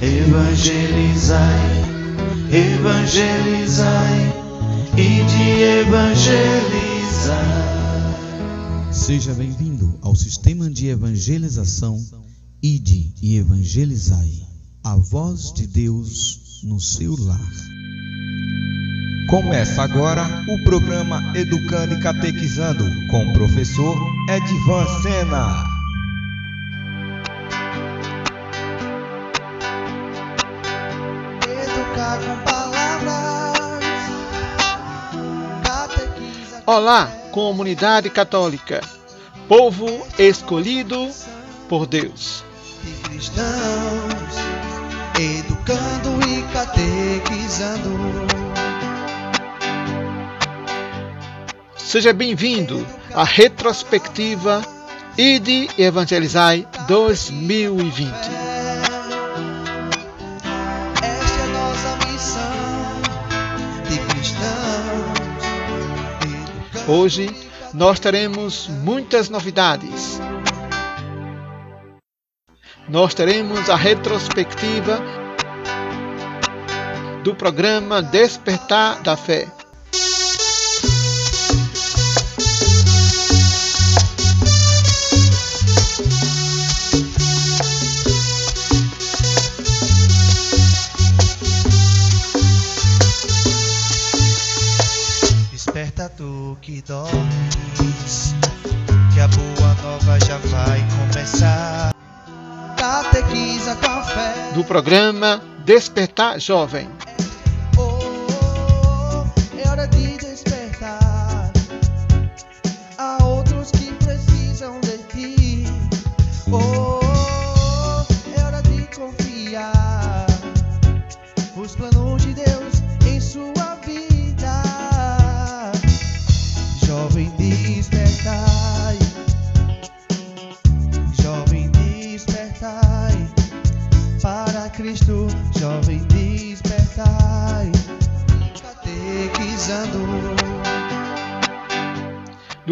Evangelizai, evangelizai e de evangelizar. Seja bem-vindo ao sistema de evangelização Ide e Evangelizai, a voz de Deus no seu lar. Começa agora o programa Educando e Catequizando com o professor Edvan Sena. Olá, comunidade católica, povo escolhido por Deus. E cristãos. Educando e catequizando. Seja bem-vindo à retrospectiva Ide e Evangelizai 2020. Hoje nós teremos muitas novidades. Nós teremos a retrospectiva do programa Despertar da Fé. Que dormes, que a boa nova já vai começar. Catequiza com a fé. Do programa Despertar Jovem.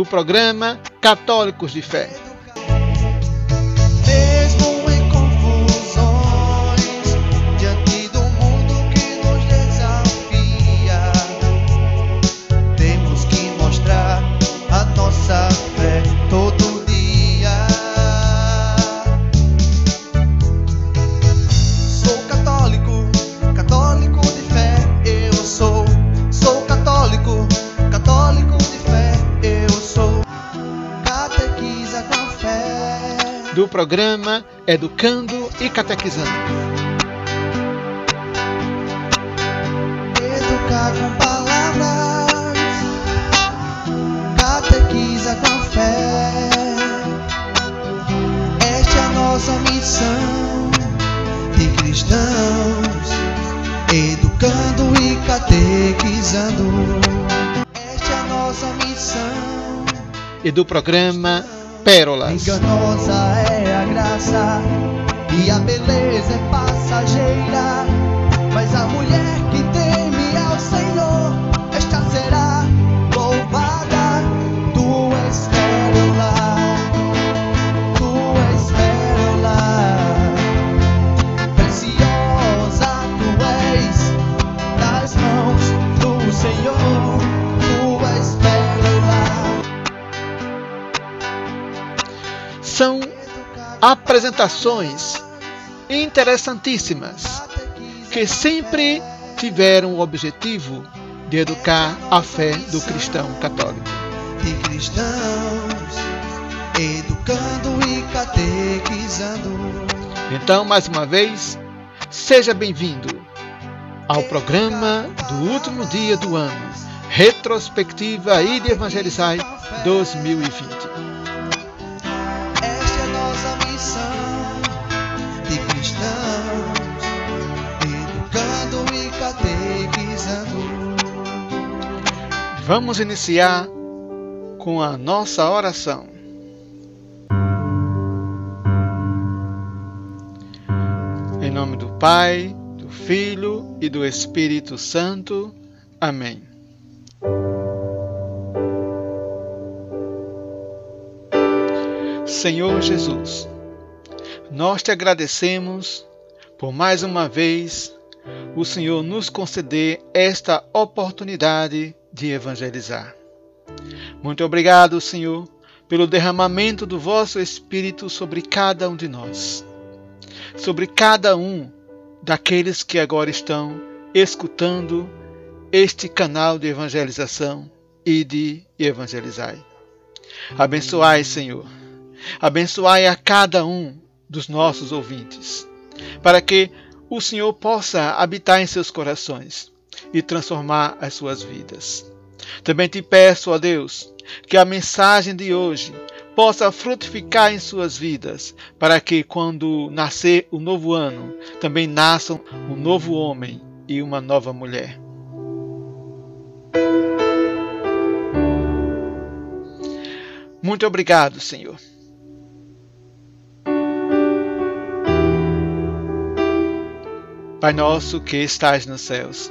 Programa Católicos de Fé. Programa Educando e Catequizando. Educar com palavras, catequiza com fé. Esta é a nossa missão de cristãos, educando e catequizando. Esta é a nossa missão. E do programa Pérolas. Enganosa é a graça e a beleza é passageira. Apresentações interessantíssimas que sempre tiveram o objetivo de educar a fé do cristão católico. de cristãos, educando e catequizando. Então, mais uma vez, seja bem-vindo ao programa do último dia do ano, Retrospectiva e de Evangelizai 2020. Vamos iniciar com a nossa oração. Em nome do Pai, do Filho e do Espírito Santo. Amém. Senhor Jesus, nós te agradecemos por mais uma vez o Senhor nos conceder esta oportunidade de evangelizar. Muito obrigado, Senhor, pelo derramamento do vosso Espírito sobre cada um de nós, sobre cada um daqueles que agora estão escutando este canal de evangelização e de evangelizai. Abençoai, Senhor. Abençoai a cada um dos nossos ouvintes, para que o Senhor possa habitar em seus corações e transformar as suas vidas. Também te peço, ó Deus, que a mensagem de hoje possa frutificar em suas vidas, para que quando nascer o novo ano, também nasçam um novo homem e uma nova mulher. Muito obrigado, Senhor. Pai nosso que estais nos céus,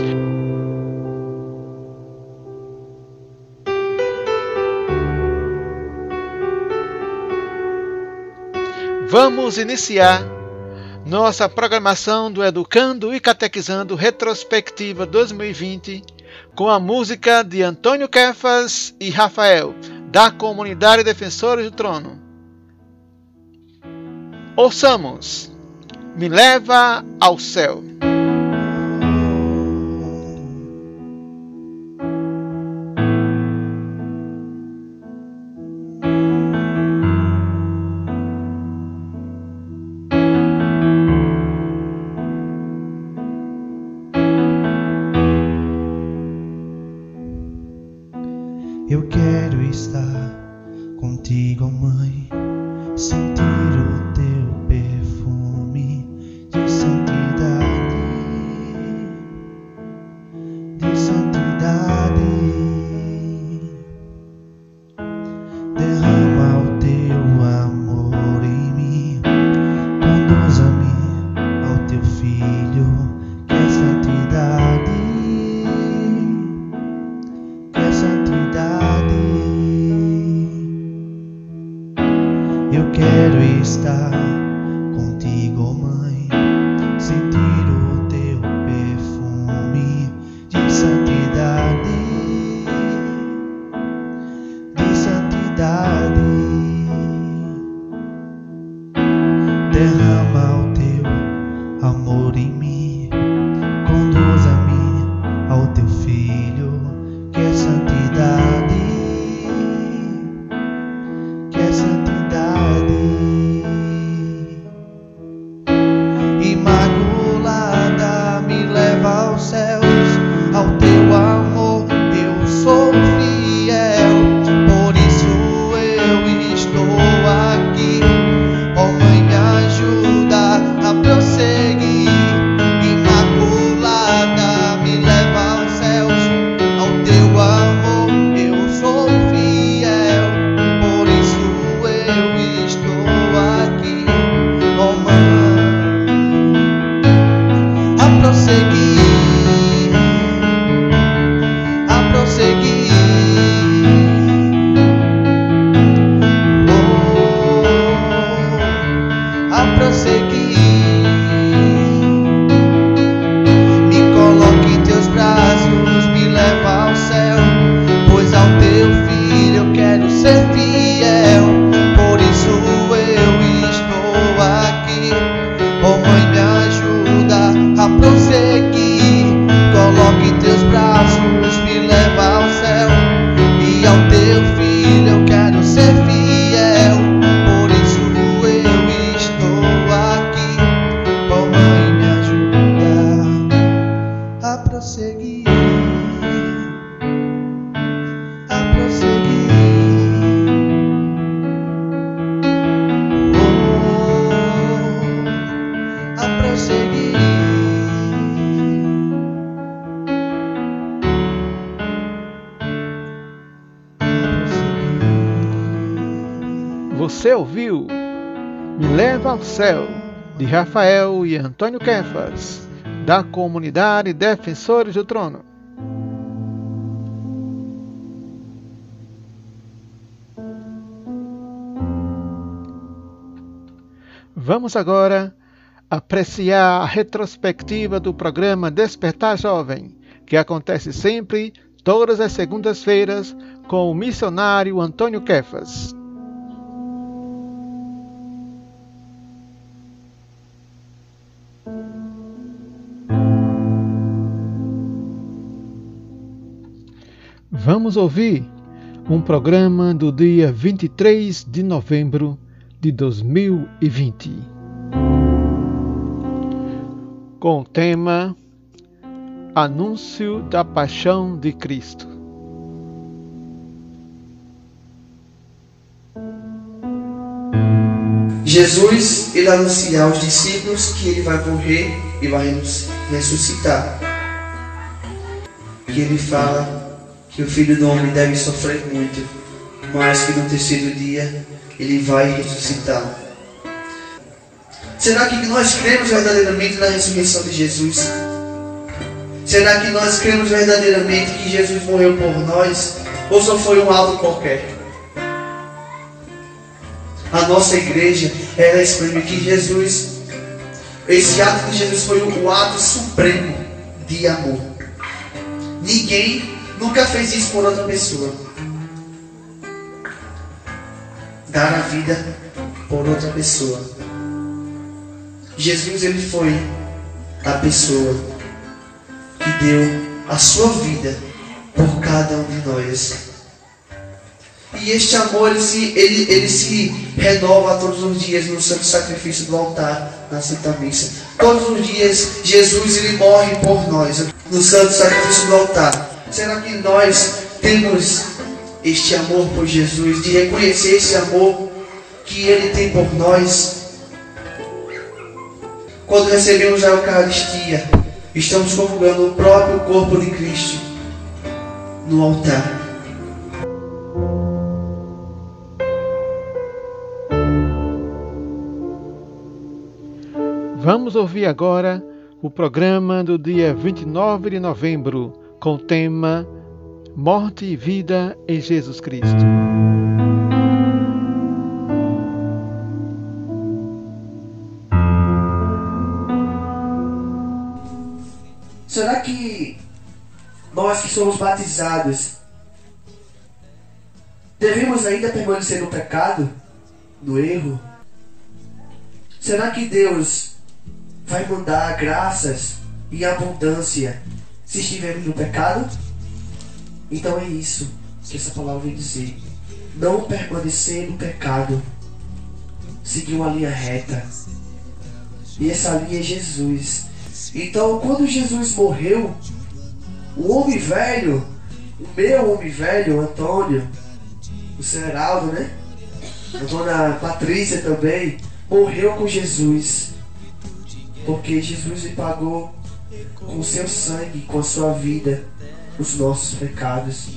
Vamos iniciar nossa programação do Educando e Catequizando Retrospectiva 2020 com a música de Antônio Kefas e Rafael, da Comunidade Defensores do Trono. Ouçamos, Me Leva ao Céu. Ouviu Me Leva ao Céu, de Rafael e Antônio Kefas, da comunidade Defensores do Trono. Vamos agora apreciar a retrospectiva do programa Despertar Jovem, que acontece sempre, todas as segundas-feiras, com o missionário Antônio Kefas. Vamos ouvir um programa do dia 23 de novembro de 2020. Com o tema Anúncio da Paixão de Cristo. Jesus, ele anuncia aos discípulos que ele vai morrer e vai ressuscitar. Que ele fala que o filho do homem deve sofrer muito, mas que no terceiro dia ele vai ressuscitar. Será que nós cremos verdadeiramente na ressurreição de Jesus? Será que nós cremos verdadeiramente que Jesus morreu por nós? Ou só foi um ato qualquer? A nossa igreja, ela exprime que Jesus, esse ato de Jesus foi o ato supremo de amor. Ninguém nunca fez isso por outra pessoa dar a vida por outra pessoa. Jesus ele foi a pessoa que deu a sua vida por cada um de nós. E este amor ele se, ele, ele se renova todos os dias no santo sacrifício do altar, na Santa Missa. Todos os dias Jesus ele morre por nós no santo sacrifício do altar. Será que nós temos este amor por Jesus, de reconhecer esse amor que Ele tem por nós. Quando recebemos a Eucaristia, estamos comungando o próprio corpo de Cristo no altar. Vamos ouvir agora o programa do dia 29 de novembro com o tema Morte e Vida em Jesus Cristo. Será que nós que somos batizados devemos ainda permanecer no pecado, no erro? Será que Deus vai mandar graças e abundância se estivermos no pecado? Então é isso que essa palavra vem dizer. Não permanecer no pecado. Seguir uma linha reta. E essa linha é Jesus. Então, quando Jesus morreu, o homem velho, o meu homem velho, o Antônio, o seu Heraldo, né? A dona Patrícia também, morreu com Jesus. Porque Jesus lhe pagou com o seu sangue, com a sua vida os nossos pecados.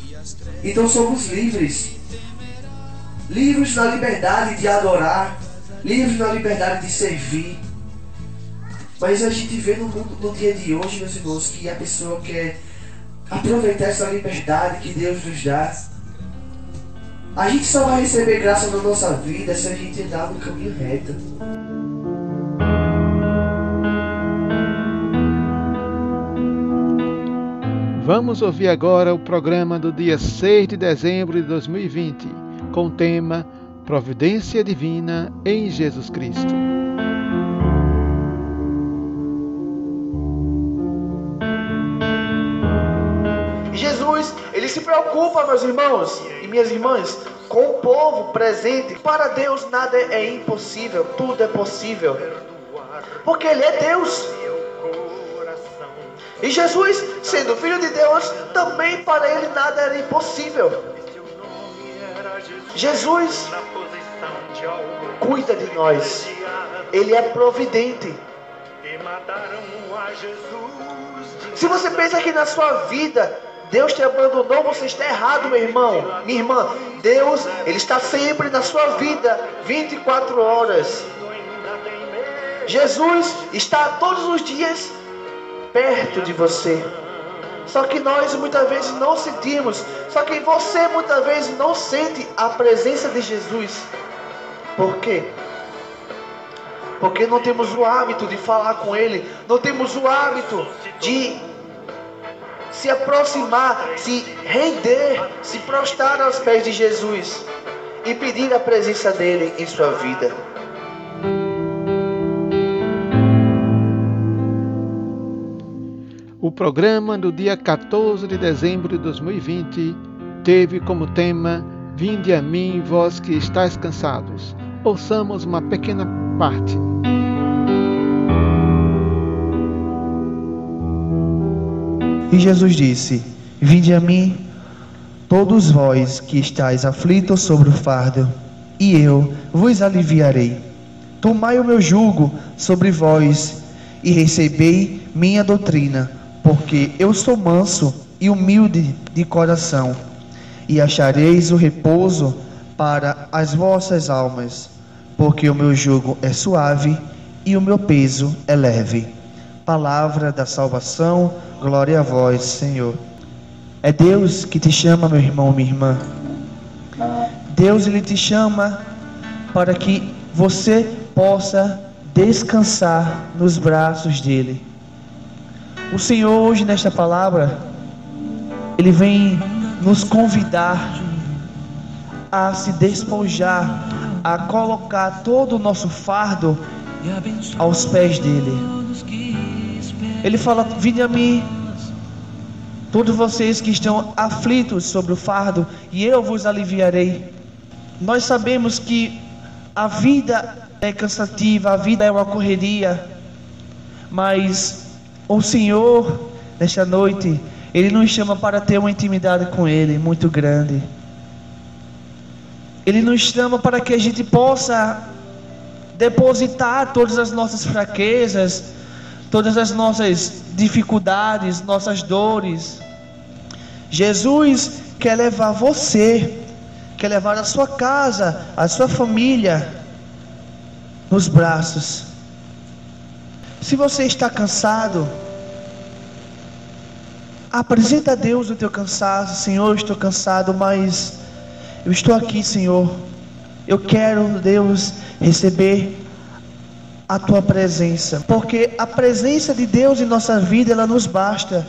Então somos livres. Livres na liberdade de adorar, livres na liberdade de servir. Mas a gente vê no mundo no dia de hoje, meus irmãos, que a pessoa quer aproveitar essa liberdade que Deus nos dá. A gente só vai receber graça na nossa vida se a gente andar no caminho reto. Vamos ouvir agora o programa do dia 6 de dezembro de 2020, com o tema Providência Divina em Jesus Cristo. Jesus, ele se preocupa, meus irmãos e minhas irmãs, com o povo presente. Para Deus nada é impossível, tudo é possível. Porque Ele é Deus. E Jesus, sendo filho de Deus, também para ele nada era impossível. Jesus cuida de nós. Ele é providente. Se você pensa que na sua vida Deus te abandonou, você está errado, meu irmão, minha irmã. Deus, Ele está sempre na sua vida, 24 horas. Jesus está todos os dias perto de você. Só que nós muitas vezes não sentimos. Só que você muitas vezes não sente a presença de Jesus. Por quê? Porque não temos o hábito de falar com Ele, não temos o hábito de se aproximar, se render, se prostrar aos pés de Jesus e pedir a presença dele em sua vida. O programa do dia 14 de dezembro de 2020 teve como tema Vinde a mim, vós que estáis cansados. Ouçamos uma pequena parte. E Jesus disse: Vinde a mim, todos vós que estáis aflitos sobre o fardo, e eu vos aliviarei. Tomai o meu jugo sobre vós e recebei minha doutrina, porque eu sou manso e humilde de coração, e achareis o repouso para as vossas almas, porque o meu jugo é suave e o meu peso é leve. Palavra da salvação Glória a vós, Senhor. É Deus que te chama, meu irmão, minha irmã. Deus ele te chama para que você possa descansar nos braços dele. O Senhor hoje nesta palavra ele vem nos convidar a se despojar, a colocar todo o nosso fardo aos pés dele. Ele fala: Vinde a mim, todos vocês que estão aflitos sobre o fardo, e eu vos aliviarei. Nós sabemos que a vida é cansativa, a vida é uma correria, mas o Senhor, nesta noite, Ele nos chama para ter uma intimidade com Ele muito grande. Ele nos chama para que a gente possa depositar todas as nossas fraquezas, todas as nossas dificuldades, nossas dores. Jesus quer levar você, quer levar a sua casa, a sua família nos braços. Se você está cansado, apresenta a Deus o teu cansaço, Senhor, estou cansado, mas eu estou aqui, Senhor. Eu quero, Deus, receber a tua presença, porque a presença de Deus em nossa vida ela nos basta.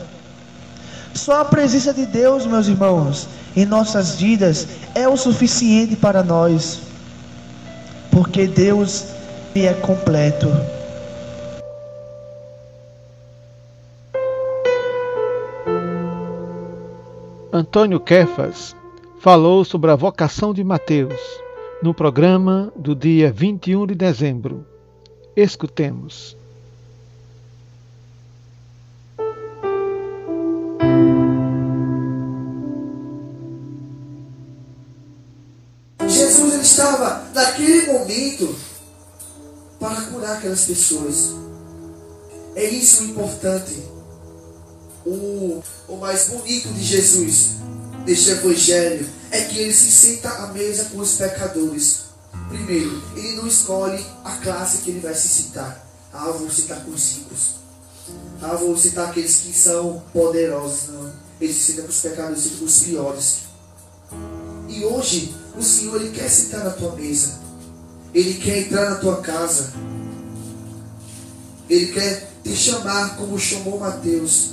Só a presença de Deus, meus irmãos, em nossas vidas é o suficiente para nós, porque Deus é completo. Antônio Kefas falou sobre a vocação de Mateus no programa do dia 21 de dezembro. Escutemos. Jesus estava naquele momento para curar aquelas pessoas. É isso o importante. O, o mais bonito de Jesus, deste evangelho, é que ele se senta à mesa com os pecadores. Primeiro, ele não escolhe a classe que ele vai se citar. Ah, vou citar com os ricos. Ah, vou citar aqueles que são poderosos. Não. Ele se cita com os pecadores, cita com os piores. E hoje, o Senhor ele quer sentar na tua mesa. Ele quer entrar na tua casa. Ele quer te chamar como chamou Mateus.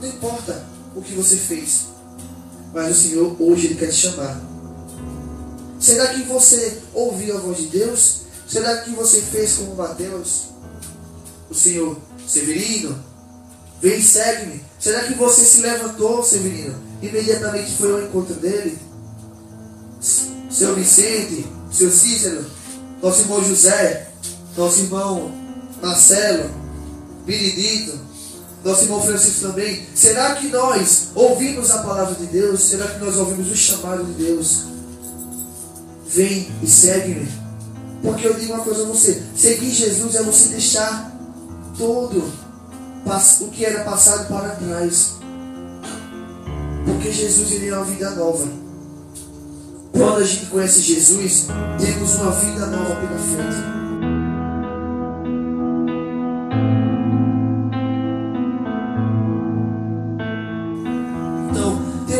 Não importa o que você fez. Mas o Senhor hoje ele quer te chamar. Será que você ouviu a voz de Deus? Será que você fez como Mateus? O Senhor, Severino, vem segue-me. Será que você se levantou, Severino? Imediatamente foi ao encontro dele? Seu Vicente, seu Cícero, nosso irmão José, nosso irmão Marcelo, Benedito, nosso irmão Francisco também. Será que nós ouvimos a palavra de Deus? Será que nós ouvimos o chamado de Deus? Vem e segue-me. Porque eu digo uma coisa a você: seguir Jesus é você deixar todo o que era passado para trás. Porque Jesus ele é uma vida nova. Quando a gente conhece Jesus, temos uma vida nova pela frente.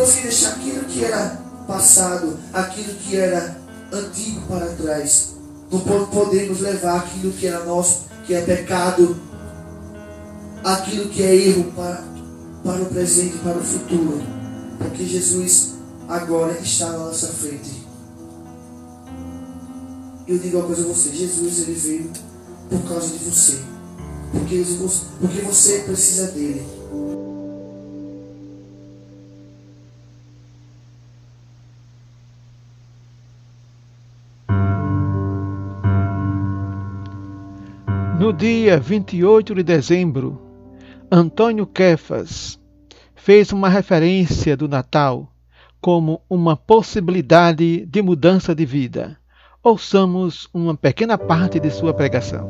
Temos que deixar aquilo que era passado, aquilo que era antigo para trás. Não podemos levar aquilo que era nosso, que é pecado, aquilo que é erro para, para o presente, para o futuro. Porque Jesus agora está na nossa frente. Eu digo uma coisa a você, Jesus ele veio por causa de você. Porque, porque você precisa dele. No dia 28 de dezembro, Antônio Kefas fez uma referência do Natal como uma possibilidade de mudança de vida. Ouçamos uma pequena parte de sua pregação.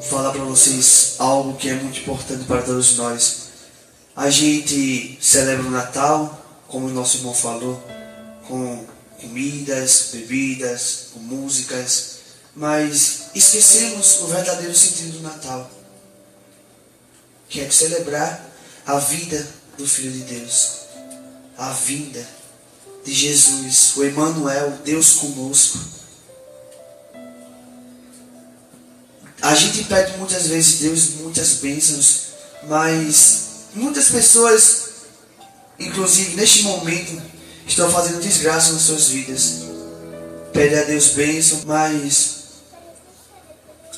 Falar para vocês algo que é muito importante para todos nós. A gente celebra o Natal, como o nosso irmão falou, com comidas, bebidas, com músicas, mas esquecemos o verdadeiro sentido do Natal, que é celebrar a vida do Filho de Deus, a vinda de Jesus, o Emmanuel, Deus conosco. A gente pede muitas vezes Deus muitas bênçãos, mas Muitas pessoas, inclusive neste momento, estão fazendo desgraça nas suas vidas. Pede a Deus bênção, mas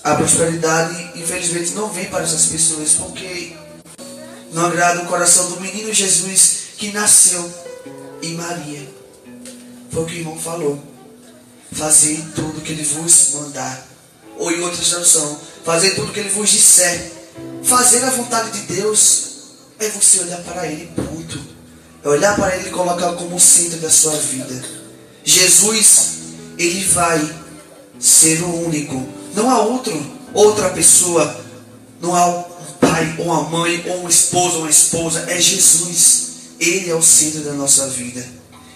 a prosperidade, infelizmente, não vem para essas pessoas, porque não agrada o coração do menino Jesus que nasceu em Maria. Foi o que o irmão falou. Fazer tudo que ele vos mandar. Ou em outra tradução, fazer tudo que ele vos disser. Fazer a vontade de Deus é você olhar para Ele ponto. É olhar para Ele e colocar como centro da sua vida. Jesus, Ele vai ser o único. Não há outro, outra pessoa. Não há um pai, ou uma mãe, ou um esposo, ou uma esposa. É Jesus. Ele é o centro da nossa vida.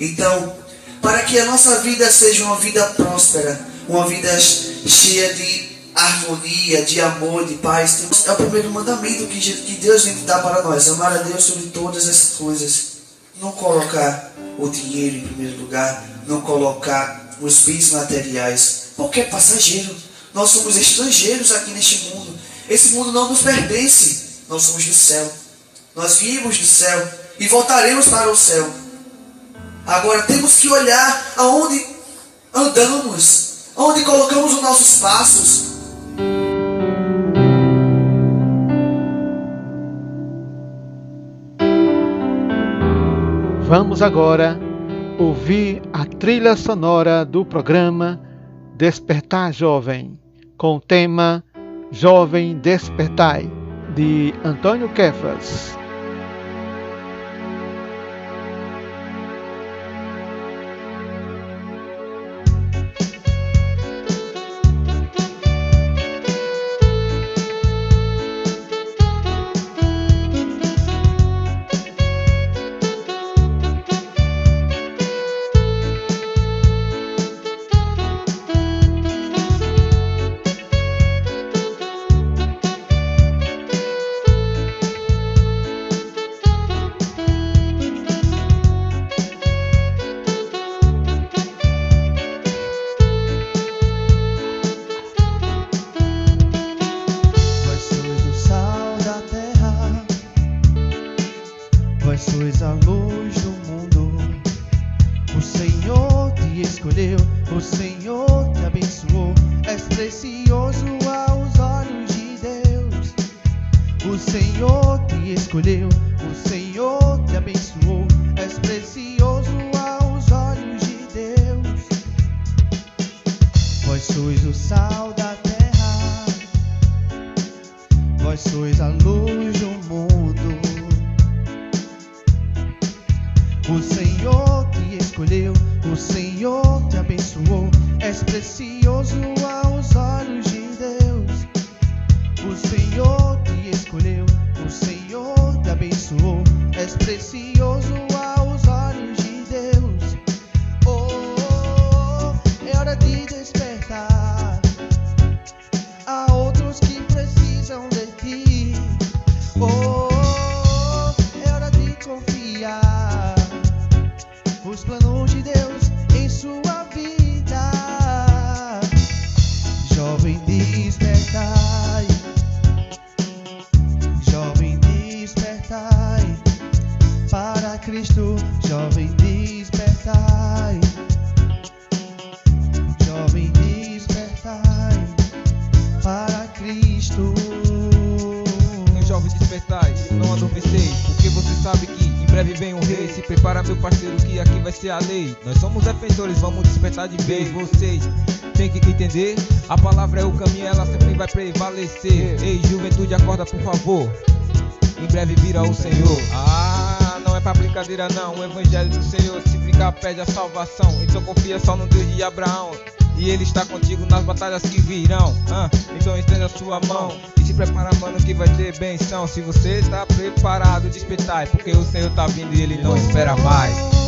Então, para que a nossa vida seja uma vida próspera, uma vida cheia de harmonia, de amor, de paz. É o primeiro mandamento que, Deus vem dar para nós: amar a Deus sobre todas as coisas. Não colocar o dinheiro em primeiro lugar, não colocar os bens materiais, porque é passageiro. Nós somos estrangeiros aqui neste mundo. Esse mundo não nos pertence. Nós somos do céu. Nós viemos do céu e voltaremos para o céu. Agora temos que olhar aonde andamos, aonde colocamos os nossos passos, Vamos agora ouvir a trilha sonora do programa Despertar Jovem, com o tema Jovem Despertai, de Antônio Kefas. Cristo, jovem despertai. Jovem despertai. Para Cristo. Jovem despertai, não adormecei, porque você sabe que em breve vem o rei. Se prepara, meu parceiro, que aqui vai ser a lei. Nós somos defensores, vamos despertar de vez. Vocês têm que entender: a palavra é o caminho, ela sempre vai prevalecer. Ei, juventude, acorda por favor. Em breve virá o Senhor. Ah, pra brincadeira, não. O evangelho do Senhor, se brincar, pede a salvação. Então confia só no Deus de Abraão. E ele está contigo nas batalhas que virão. Ah, então estenda a sua mão e se prepara, mano, que vai ter benção. Se você está preparado, despertai, porque o Senhor tá vindo e ele não espera mais.